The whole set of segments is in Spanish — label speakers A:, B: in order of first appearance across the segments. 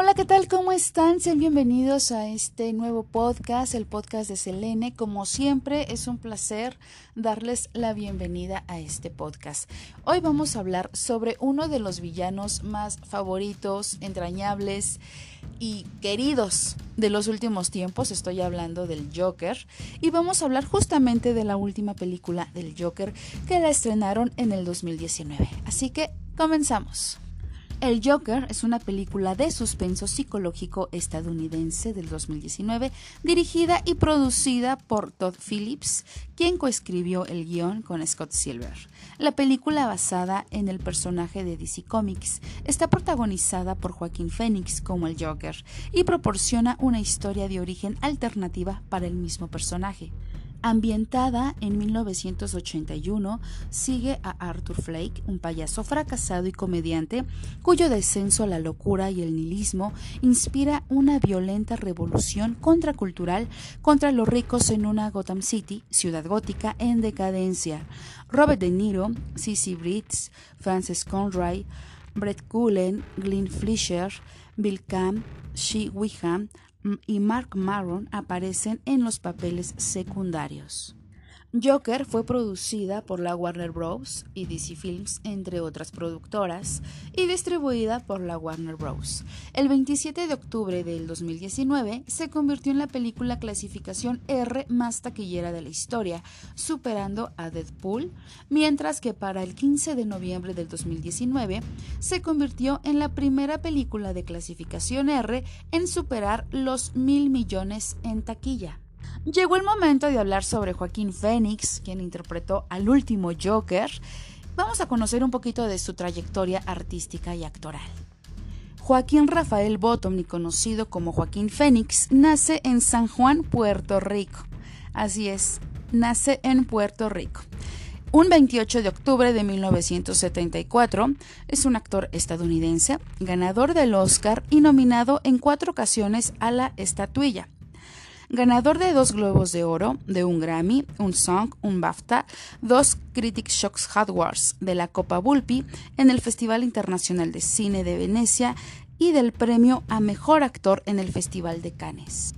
A: Hola, ¿qué tal? ¿Cómo están? Sean bienvenidos a este nuevo podcast, el podcast de Selene. Como siempre, es un placer darles la bienvenida a este podcast. Hoy vamos a hablar sobre uno de los villanos más favoritos, entrañables y queridos de los últimos tiempos. Estoy hablando del Joker. Y vamos a hablar justamente de la última película del Joker que la estrenaron en el 2019. Así que comenzamos. El Joker es una película de suspenso psicológico estadounidense del 2019, dirigida y producida por Todd Phillips, quien coescribió el guion con Scott Silver. La película, basada en el personaje de DC Comics, está protagonizada por Joaquín Phoenix como el Joker y proporciona una historia de origen alternativa para el mismo personaje. Ambientada en 1981, sigue a Arthur Flake, un payaso fracasado y comediante cuyo descenso a la locura y el nihilismo inspira una violenta revolución contracultural contra los ricos en una Gotham City, ciudad gótica en decadencia. Robert De Niro, Cissy Britz, Frances Conroy, Brett Cullen, Glenn Fleischer, Bill Camp, Shee Wiham, y Mark Maron aparecen en los papeles secundarios. Joker fue producida por la Warner Bros. y DC Films, entre otras productoras, y distribuida por la Warner Bros. El 27 de octubre del 2019 se convirtió en la película clasificación R más taquillera de la historia, superando a Deadpool, mientras que para el 15 de noviembre del 2019 se convirtió en la primera película de clasificación R en superar los mil millones en taquilla. Llegó el momento de hablar sobre Joaquín Phoenix, quien interpretó al último Joker. Vamos a conocer un poquito de su trayectoria artística y actoral. Joaquín Rafael Bottom, conocido como Joaquín Phoenix, nace en San Juan, Puerto Rico. Así es, nace en Puerto Rico. Un 28 de octubre de 1974, es un actor estadounidense, ganador del Oscar y nominado en cuatro ocasiones a la estatuilla ganador de dos Globos de Oro, de un Grammy, un Song, un BAFTA, dos Critics Shocks Awards de la Copa Bulpi en el Festival Internacional de Cine de Venecia y del premio a Mejor Actor en el Festival de Cannes.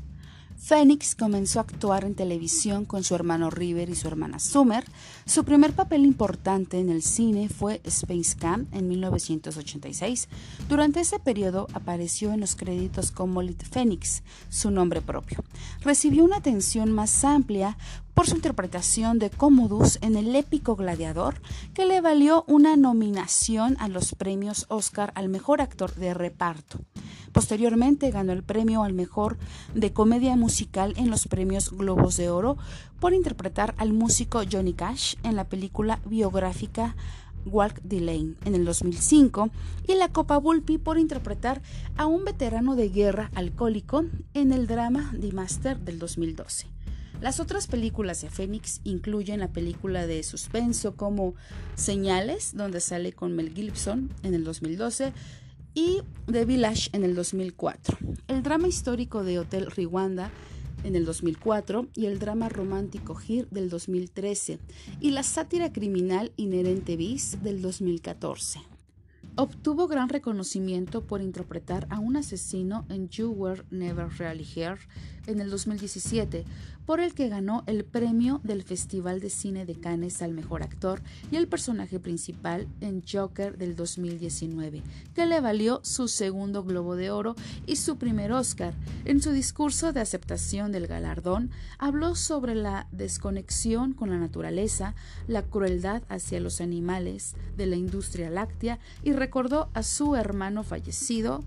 A: Phoenix comenzó a actuar en televisión con su hermano River y su hermana Summer. Su primer papel importante en el cine fue Space Camp en 1986. Durante ese periodo apareció en los créditos como Lit Phoenix, su nombre propio. Recibió una atención más amplia por su interpretación de Commodus en el épico Gladiador, que le valió una nominación a los premios Oscar al mejor actor de reparto. Posteriormente ganó el premio al mejor de comedia musical en los premios Globos de Oro por interpretar al músico Johnny Cash en la película biográfica Walk the en el 2005 y la Copa Bulpi por interpretar a un veterano de guerra alcohólico en el drama The Master del 2012. Las otras películas de Phoenix incluyen la película de suspenso como Señales, donde sale con Mel Gibson en el 2012, y The Village en el 2004. El drama histórico de Hotel Rwanda en el 2004 y el drama romántico Gir del 2013 y la sátira criminal Inherente Bis del 2014. Obtuvo gran reconocimiento por interpretar a un asesino en You Were Never Really Here en el 2017, por el que ganó el premio del Festival de Cine de Cannes al Mejor Actor y el personaje principal en Joker del 2019, que le valió su segundo Globo de Oro y su primer Oscar. En su discurso de aceptación del galardón, habló sobre la desconexión con la naturaleza, la crueldad hacia los animales de la industria láctea y recordó a su hermano fallecido,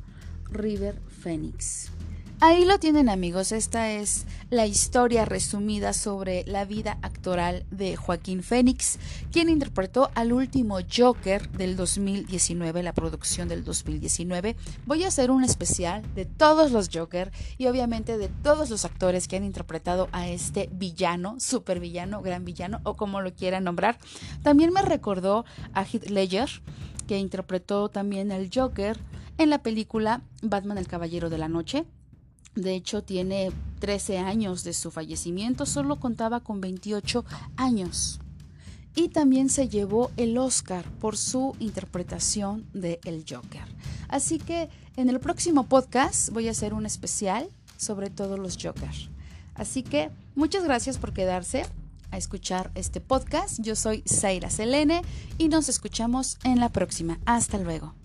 A: River Phoenix. Ahí lo tienen amigos, esta es la historia resumida sobre la vida actoral de Joaquín Phoenix, quien interpretó al último Joker del 2019, la producción del 2019. Voy a hacer un especial de todos los Joker y obviamente de todos los actores que han interpretado a este villano, super villano, gran villano o como lo quieran nombrar. También me recordó a Heath Ledger, que interpretó también al Joker en la película Batman el Caballero de la Noche de hecho, tiene 13 años de su fallecimiento, solo contaba con 28 años. Y también se llevó el Oscar por su interpretación de El Joker. Así que en el próximo podcast voy a hacer un especial sobre todos los Joker. Así que muchas gracias por quedarse a escuchar este podcast. Yo soy Zaira Selene y nos escuchamos en la próxima. Hasta luego.